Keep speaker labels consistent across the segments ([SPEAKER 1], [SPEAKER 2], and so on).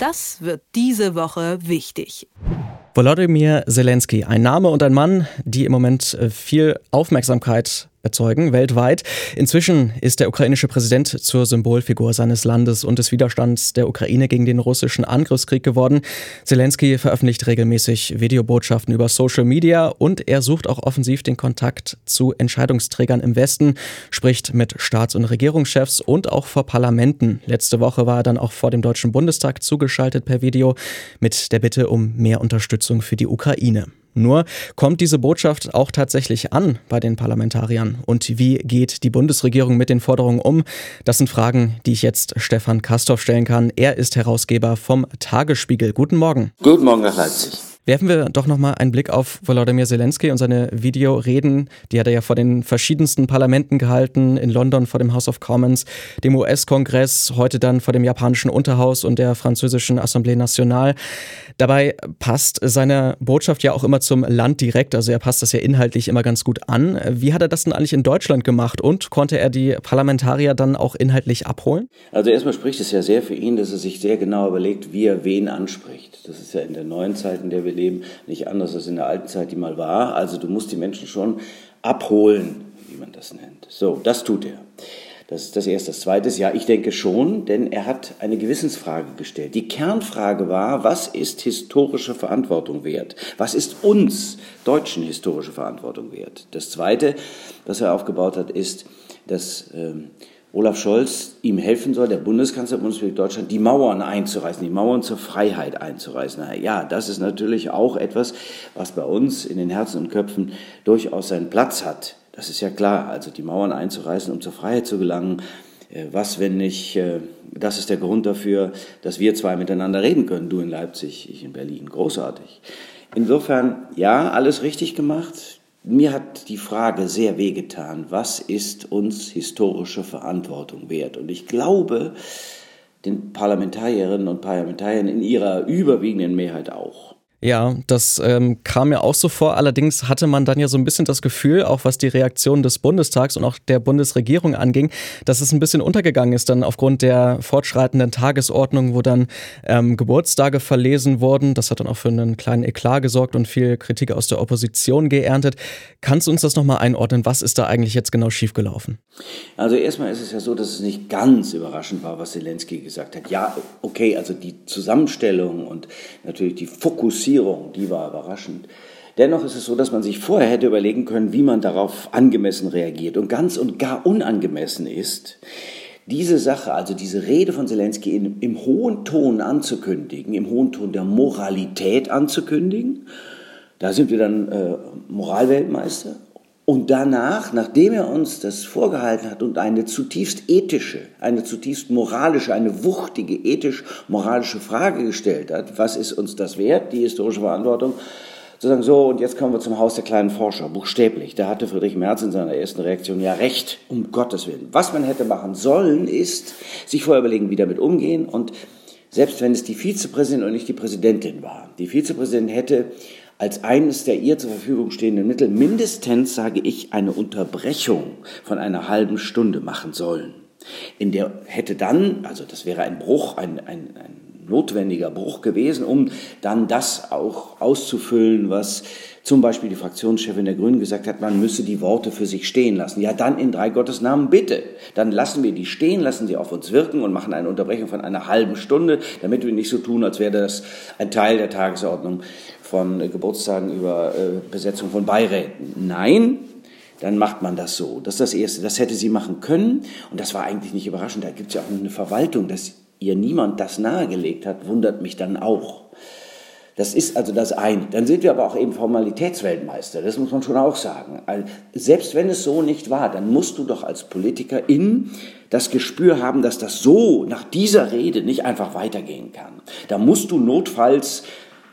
[SPEAKER 1] Das wird diese Woche wichtig.
[SPEAKER 2] Volodymyr Zelensky, ein Name und ein Mann, die im Moment äh, viel Aufmerksamkeit erzeugen, weltweit. Inzwischen ist der ukrainische Präsident zur Symbolfigur seines Landes und des Widerstands der Ukraine gegen den russischen Angriffskrieg geworden. Zelensky veröffentlicht regelmäßig Videobotschaften über Social Media und er sucht auch offensiv den Kontakt zu Entscheidungsträgern im Westen, spricht mit Staats- und Regierungschefs und auch vor Parlamenten. Letzte Woche war er dann auch vor dem Deutschen Bundestag zugeschaltet per Video mit der Bitte um mehr Unterstützung für die Ukraine. Nur kommt diese Botschaft auch tatsächlich an bei den Parlamentariern? Und wie geht die Bundesregierung mit den Forderungen um? Das sind Fragen, die ich jetzt Stefan Kastorf stellen kann. Er ist Herausgeber vom Tagesspiegel. Guten Morgen.
[SPEAKER 3] Guten Morgen nach Leipzig.
[SPEAKER 2] Werfen wir doch nochmal einen Blick auf Volodymyr Zelensky und seine Videoreden. Die hat er ja vor den verschiedensten Parlamenten gehalten, in London vor dem House of Commons, dem US-Kongress, heute dann vor dem japanischen Unterhaus und der französischen Assemblée Nationale. Dabei passt seine Botschaft ja auch immer zum Land direkt, also er passt das ja inhaltlich immer ganz gut an. Wie hat er das denn eigentlich in Deutschland gemacht und konnte er die Parlamentarier dann auch inhaltlich abholen?
[SPEAKER 3] Also erstmal spricht es ja sehr für ihn, dass er sich sehr genau überlegt, wie er wen anspricht. Das ist ja in der neuen Zeit, in der wir wir leben, nicht anders als in der alten Zeit, die mal war. Also du musst die Menschen schon abholen, wie man das nennt. So, das tut er. Das ist das Erste. Das Zweite ist, ja, ich denke schon, denn er hat eine Gewissensfrage gestellt. Die Kernfrage war, was ist historische Verantwortung wert? Was ist uns Deutschen historische Verantwortung wert? Das Zweite, was er aufgebaut hat, ist, dass ähm, Olaf Scholz ihm helfen soll, der Bundeskanzler der Bundesrepublik Deutschland, die Mauern einzureißen, die Mauern zur Freiheit einzureißen. Ja, das ist natürlich auch etwas, was bei uns in den Herzen und Köpfen durchaus seinen Platz hat. Das ist ja klar, also die Mauern einzureißen, um zur Freiheit zu gelangen. Äh, was, wenn nicht, äh, das ist der Grund dafür, dass wir zwei miteinander reden können, du in Leipzig, ich in Berlin. Großartig. Insofern, ja, alles richtig gemacht. Mir hat die Frage sehr wehgetan, was ist uns historische Verantwortung wert? Und ich glaube, den Parlamentarierinnen und Parlamentariern in ihrer überwiegenden Mehrheit auch.
[SPEAKER 2] Ja, das ähm, kam mir auch so vor. Allerdings hatte man dann ja so ein bisschen das Gefühl, auch was die Reaktion des Bundestags und auch der Bundesregierung anging, dass es ein bisschen untergegangen ist dann aufgrund der fortschreitenden Tagesordnung, wo dann ähm, Geburtstage verlesen wurden. Das hat dann auch für einen kleinen Eklat gesorgt und viel Kritik aus der Opposition geerntet. Kannst du uns das nochmal einordnen? Was ist da eigentlich jetzt genau schiefgelaufen?
[SPEAKER 3] Also erstmal ist es ja so, dass es nicht ganz überraschend war, was Zelensky gesagt hat. Ja, okay, also die Zusammenstellung und natürlich die Fokussierung Reduzierung, die war überraschend. Dennoch ist es so, dass man sich vorher hätte überlegen können, wie man darauf angemessen reagiert. Und ganz und gar unangemessen ist, diese Sache, also diese Rede von Zelensky in, im hohen Ton anzukündigen, im hohen Ton der Moralität anzukündigen. Da sind wir dann äh, Moralweltmeister. Und danach, nachdem er uns das vorgehalten hat und eine zutiefst ethische, eine zutiefst moralische, eine wuchtige ethisch-moralische Frage gestellt hat, was ist uns das wert, die historische Verantwortung, zu sagen, so, und jetzt kommen wir zum Haus der kleinen Forscher, buchstäblich. Da hatte Friedrich Merz in seiner ersten Reaktion ja recht, um Gottes Willen. Was man hätte machen sollen, ist, sich vorher überlegen, wie damit umgehen und selbst wenn es die Vizepräsidentin und nicht die Präsidentin war. Die Vizepräsidentin hätte als eines der ihr zur Verfügung stehenden Mittel mindestens, sage ich, eine Unterbrechung von einer halben Stunde machen sollen. In der hätte dann, also das wäre ein Bruch, ein, ein, ein notwendiger Bruch gewesen, um dann das auch auszufüllen, was zum Beispiel die Fraktionschefin der Grünen gesagt hat, man müsse die Worte für sich stehen lassen. Ja, dann in drei Gottes Namen bitte. Dann lassen wir die stehen, lassen sie auf uns wirken und machen eine Unterbrechung von einer halben Stunde, damit wir nicht so tun, als wäre das ein Teil der Tagesordnung von Geburtstagen über äh, Besetzung von Beiräten. Nein, dann macht man das so. Das ist das Erste. Das hätte sie machen können. Und das war eigentlich nicht überraschend. Da gibt es ja auch eine Verwaltung, dass ihr niemand das nahegelegt hat, wundert mich dann auch. Das ist also das eine. Dann sind wir aber auch eben Formalitätsweltmeister. Das muss man schon auch sagen. Also selbst wenn es so nicht war, dann musst du doch als Politiker in das Gespür haben, dass das so nach dieser Rede nicht einfach weitergehen kann. Da musst du notfalls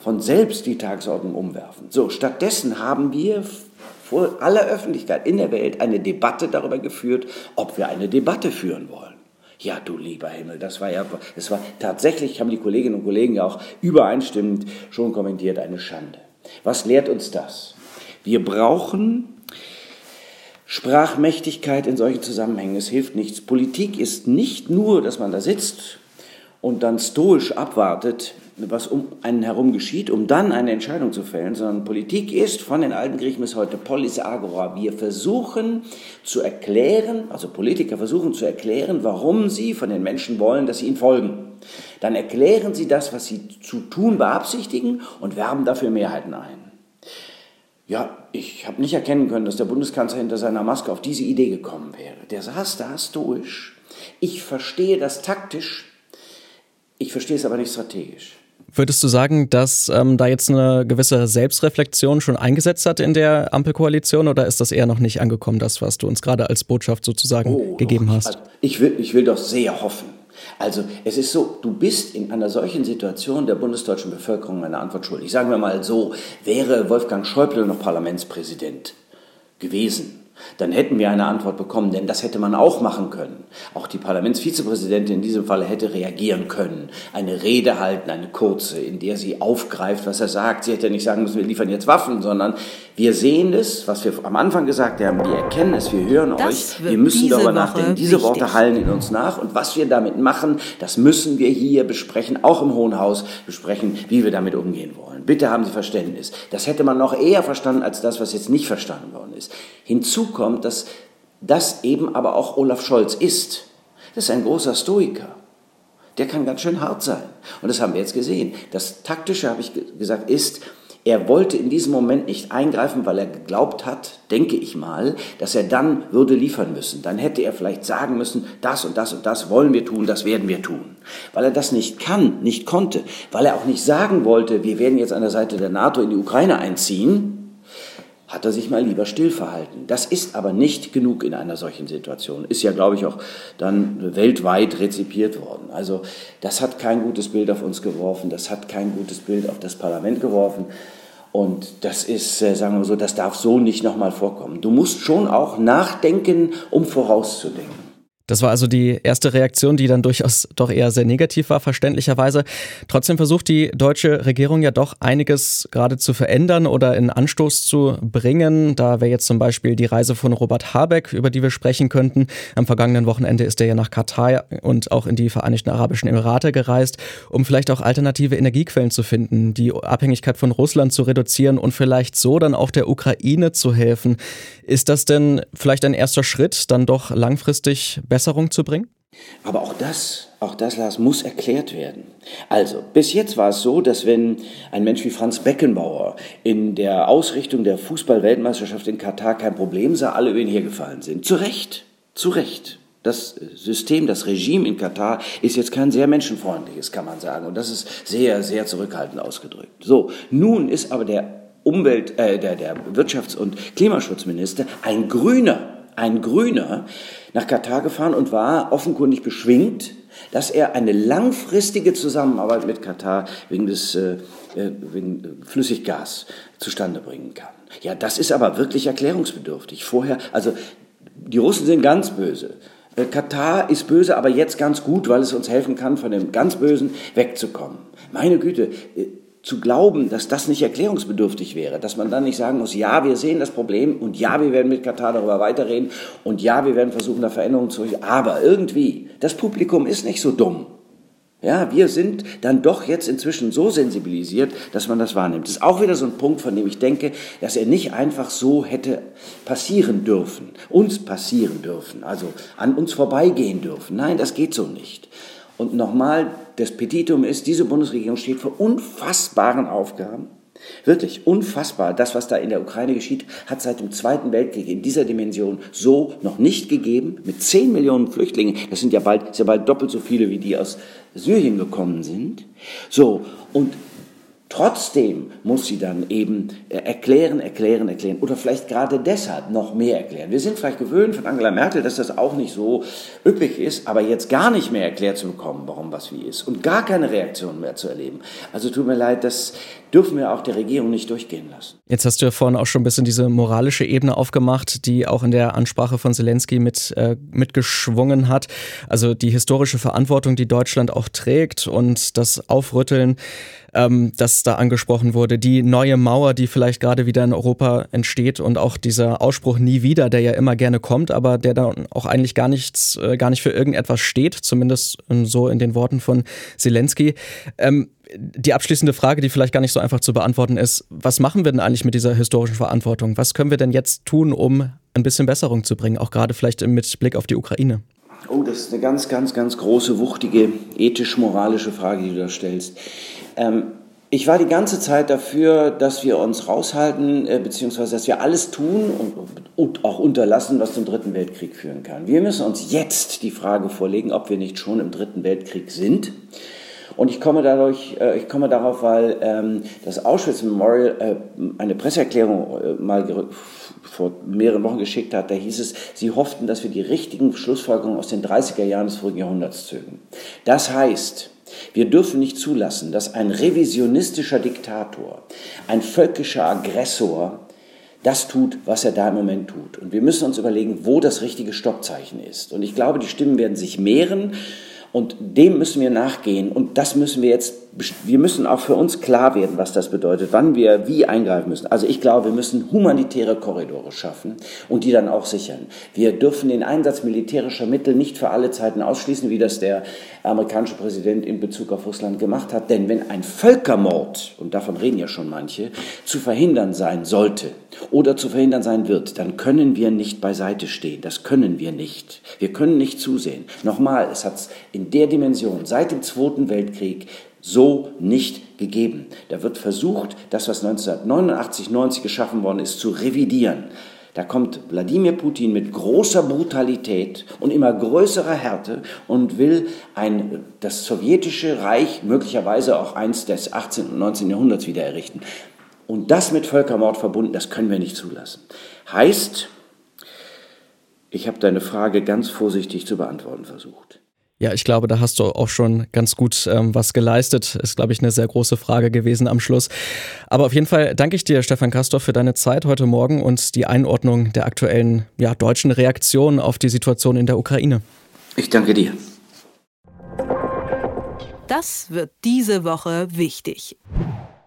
[SPEAKER 3] von selbst die Tagesordnung umwerfen. So, stattdessen haben wir vor aller Öffentlichkeit in der Welt eine Debatte darüber geführt, ob wir eine Debatte führen wollen. Ja, du lieber Himmel, das war ja, das war tatsächlich, haben die Kolleginnen und Kollegen ja auch übereinstimmend schon kommentiert, eine Schande. Was lehrt uns das? Wir brauchen Sprachmächtigkeit in solchen Zusammenhängen. Es hilft nichts. Politik ist nicht nur, dass man da sitzt und dann stoisch abwartet, was um einen herum geschieht, um dann eine Entscheidung zu fällen, sondern Politik ist von den alten Griechen bis heute Polis Agora. Wir versuchen zu erklären, also Politiker versuchen zu erklären, warum sie von den Menschen wollen, dass sie ihnen folgen. Dann erklären sie das, was sie zu tun beabsichtigen und werben dafür Mehrheiten ein. Ja, ich habe nicht erkennen können, dass der Bundeskanzler hinter seiner Maske auf diese Idee gekommen wäre. Der saß da stoisch. Ich verstehe das taktisch, ich verstehe es aber nicht strategisch.
[SPEAKER 2] Würdest du sagen, dass ähm, da jetzt eine gewisse Selbstreflexion schon eingesetzt hat in der Ampelkoalition oder ist das eher noch nicht angekommen, das, was du uns gerade als Botschaft sozusagen oh, gegeben doch. hast? Also
[SPEAKER 3] ich will, ich will doch sehr hoffen. Also es ist so, du bist in einer solchen Situation der bundesdeutschen Bevölkerung eine Antwort schuldig. Sagen wir mal so, wäre Wolfgang Schäuble noch Parlamentspräsident gewesen, dann hätten wir eine Antwort bekommen, denn das hätte man auch machen können. Auch die Parlamentsvizepräsidentin in diesem Falle hätte reagieren können, eine Rede halten, eine kurze, in der sie aufgreift, was er sagt. Sie hätte nicht sagen müssen, wir liefern jetzt Waffen, sondern wir sehen es, was wir am Anfang gesagt haben, wir erkennen es, wir hören das euch, wir müssen darüber nachdenken. Diese wichtig. Worte hallen in uns nach und was wir damit machen, das müssen wir hier besprechen, auch im Hohen Haus besprechen, wie wir damit umgehen wollen. Bitte haben Sie Verständnis. Das hätte man noch eher verstanden als das, was jetzt nicht verstanden worden ist. Hinzu kommt, dass das eben aber auch Olaf Scholz ist. Das ist ein großer Stoiker. Der kann ganz schön hart sein. Und das haben wir jetzt gesehen. Das Taktische, habe ich gesagt, ist, er wollte in diesem Moment nicht eingreifen, weil er geglaubt hat, denke ich mal, dass er dann würde liefern müssen. Dann hätte er vielleicht sagen müssen, das und das und das wollen wir tun, das werden wir tun. Weil er das nicht kann, nicht konnte, weil er auch nicht sagen wollte, wir werden jetzt an der Seite der NATO in die Ukraine einziehen, hat er sich mal lieber still verhalten. Das ist aber nicht genug in einer solchen Situation. Ist ja, glaube ich, auch dann weltweit rezipiert worden. Also das hat kein gutes Bild auf uns geworfen, das hat kein gutes Bild auf das Parlament geworfen. Und das ist, äh, sagen wir so, das darf so nicht nochmal vorkommen. Du musst schon auch nachdenken, um vorauszudenken.
[SPEAKER 2] Das war also die erste Reaktion, die dann durchaus doch eher sehr negativ war, verständlicherweise. Trotzdem versucht die deutsche Regierung ja doch einiges gerade zu verändern oder in Anstoß zu bringen. Da wäre jetzt zum Beispiel die Reise von Robert Habeck, über die wir sprechen könnten. Am vergangenen Wochenende ist er ja nach Katar und auch in die Vereinigten Arabischen Emirate gereist, um vielleicht auch alternative Energiequellen zu finden, die Abhängigkeit von Russland zu reduzieren und vielleicht so dann auch der Ukraine zu helfen. Ist das denn vielleicht ein erster Schritt, dann doch langfristig besser Verbesserung zu bringen?
[SPEAKER 3] Aber auch das, auch das, Lars, muss erklärt werden. Also, bis jetzt war es so, dass wenn ein Mensch wie Franz Beckenbauer in der Ausrichtung der Fußball-Weltmeisterschaft in Katar kein Problem sah, alle über ihn hergefallen sind. Zu Recht, zu Recht. Das System, das Regime in Katar ist jetzt kein sehr menschenfreundliches, kann man sagen. Und das ist sehr, sehr zurückhaltend ausgedrückt. So, nun ist aber der Umwelt, äh, der, der Wirtschafts- und Klimaschutzminister ein Grüner ein Grüner, nach Katar gefahren und war offenkundig beschwingt, dass er eine langfristige Zusammenarbeit mit Katar wegen des äh, äh wegen Flüssiggas zustande bringen kann. Ja, das ist aber wirklich erklärungsbedürftig. Vorher, also die Russen sind ganz böse. Äh, Katar ist böse, aber jetzt ganz gut, weil es uns helfen kann, von dem ganz Bösen wegzukommen. Meine Güte, äh, zu glauben, dass das nicht erklärungsbedürftig wäre, dass man dann nicht sagen muss, ja, wir sehen das Problem und ja, wir werden mit Katar darüber weiterreden und ja, wir werden versuchen, da Veränderungen zu, aber irgendwie, das Publikum ist nicht so dumm. Ja, wir sind dann doch jetzt inzwischen so sensibilisiert, dass man das wahrnimmt. Das ist auch wieder so ein Punkt, von dem ich denke, dass er nicht einfach so hätte passieren dürfen, uns passieren dürfen, also an uns vorbeigehen dürfen. Nein, das geht so nicht. Und nochmal, das Petitum ist, diese Bundesregierung steht vor unfassbaren Aufgaben. Wirklich unfassbar. Das, was da in der Ukraine geschieht, hat seit dem Zweiten Weltkrieg in dieser Dimension so noch nicht gegeben. Mit 10 Millionen Flüchtlingen, das sind ja bald, ist bald doppelt so viele, wie die aus Syrien gekommen sind. So, und Trotzdem muss sie dann eben äh, erklären, erklären, erklären oder vielleicht gerade deshalb noch mehr erklären. Wir sind vielleicht gewöhnt von Angela Merkel, dass das auch nicht so üppig ist, aber jetzt gar nicht mehr erklärt zu bekommen, warum was wie ist und gar keine Reaktion mehr zu erleben. Also tut mir leid, das, dürfen wir auch der Regierung nicht durchgehen lassen.
[SPEAKER 2] Jetzt hast du ja vorhin auch schon ein bisschen diese moralische Ebene aufgemacht, die auch in der Ansprache von Zelensky mit, äh, mitgeschwungen hat. Also die historische Verantwortung, die Deutschland auch trägt und das Aufrütteln, ähm, das da angesprochen wurde, die neue Mauer, die vielleicht gerade wieder in Europa entsteht und auch dieser Ausspruch nie wieder, der ja immer gerne kommt, aber der dann auch eigentlich gar nichts, äh, gar nicht für irgendetwas steht, zumindest so in den Worten von Zelensky. Ähm, die abschließende Frage, die vielleicht gar nicht so einfach zu beantworten ist, was machen wir denn eigentlich mit dieser historischen Verantwortung? Was können wir denn jetzt tun, um ein bisschen Besserung zu bringen, auch gerade vielleicht mit Blick auf die Ukraine?
[SPEAKER 3] Oh, das ist eine ganz, ganz, ganz große, wuchtige, ethisch-moralische Frage, die du da stellst. Ähm, ich war die ganze Zeit dafür, dass wir uns raushalten, äh, beziehungsweise dass wir alles tun und, und, auch unterlassen, was zum Dritten Weltkrieg führen kann. Wir müssen uns jetzt die Frage vorlegen, ob wir nicht schon im Dritten Weltkrieg sind. Und ich komme, dadurch, äh, ich komme darauf, weil ähm, das Auschwitz Memorial äh, eine Presseerklärung äh, mal vor mehreren Wochen geschickt hat. Da hieß es, sie hofften, dass wir die richtigen Schlussfolgerungen aus den 30er Jahren des vorigen Jahrhunderts zögen. Das heißt, wir dürfen nicht zulassen, dass ein revisionistischer Diktator, ein völkischer Aggressor das tut, was er da im Moment tut. Und wir müssen uns überlegen, wo das richtige Stoppzeichen ist. Und ich glaube, die Stimmen werden sich mehren. Und dem müssen wir nachgehen. Und das müssen wir jetzt, wir müssen auch für uns klar werden, was das bedeutet, wann wir wie eingreifen müssen. Also ich glaube, wir müssen humanitäre Korridore schaffen und die dann auch sichern. Wir dürfen den Einsatz militärischer Mittel nicht für alle Zeiten ausschließen, wie das der amerikanische Präsident in Bezug auf Russland gemacht hat. Denn wenn ein Völkermord, und davon reden ja schon manche, zu verhindern sein sollte oder zu verhindern sein wird, dann können wir nicht beiseite stehen. Das können wir nicht. Wir können nicht zusehen. Nochmal, es hat in der Dimension seit dem Zweiten Weltkrieg so nicht gegeben. Da wird versucht, das, was 1989, 90 geschaffen worden ist, zu revidieren. Da kommt Wladimir Putin mit großer Brutalität und immer größerer Härte und will ein, das sowjetische Reich, möglicherweise auch eins des 18. und 19. Jahrhunderts wieder errichten. Und das mit Völkermord verbunden, das können wir nicht zulassen. Heißt, ich habe deine Frage ganz vorsichtig zu beantworten versucht.
[SPEAKER 2] Ja, ich glaube, da hast du auch schon ganz gut ähm, was geleistet. Ist, glaube ich, eine sehr große Frage gewesen am Schluss. Aber auf jeden Fall danke ich dir, Stefan Kastorf, für deine Zeit heute Morgen und die Einordnung der aktuellen ja, deutschen Reaktion auf die Situation in der Ukraine.
[SPEAKER 3] Ich danke dir.
[SPEAKER 1] Das wird diese Woche wichtig.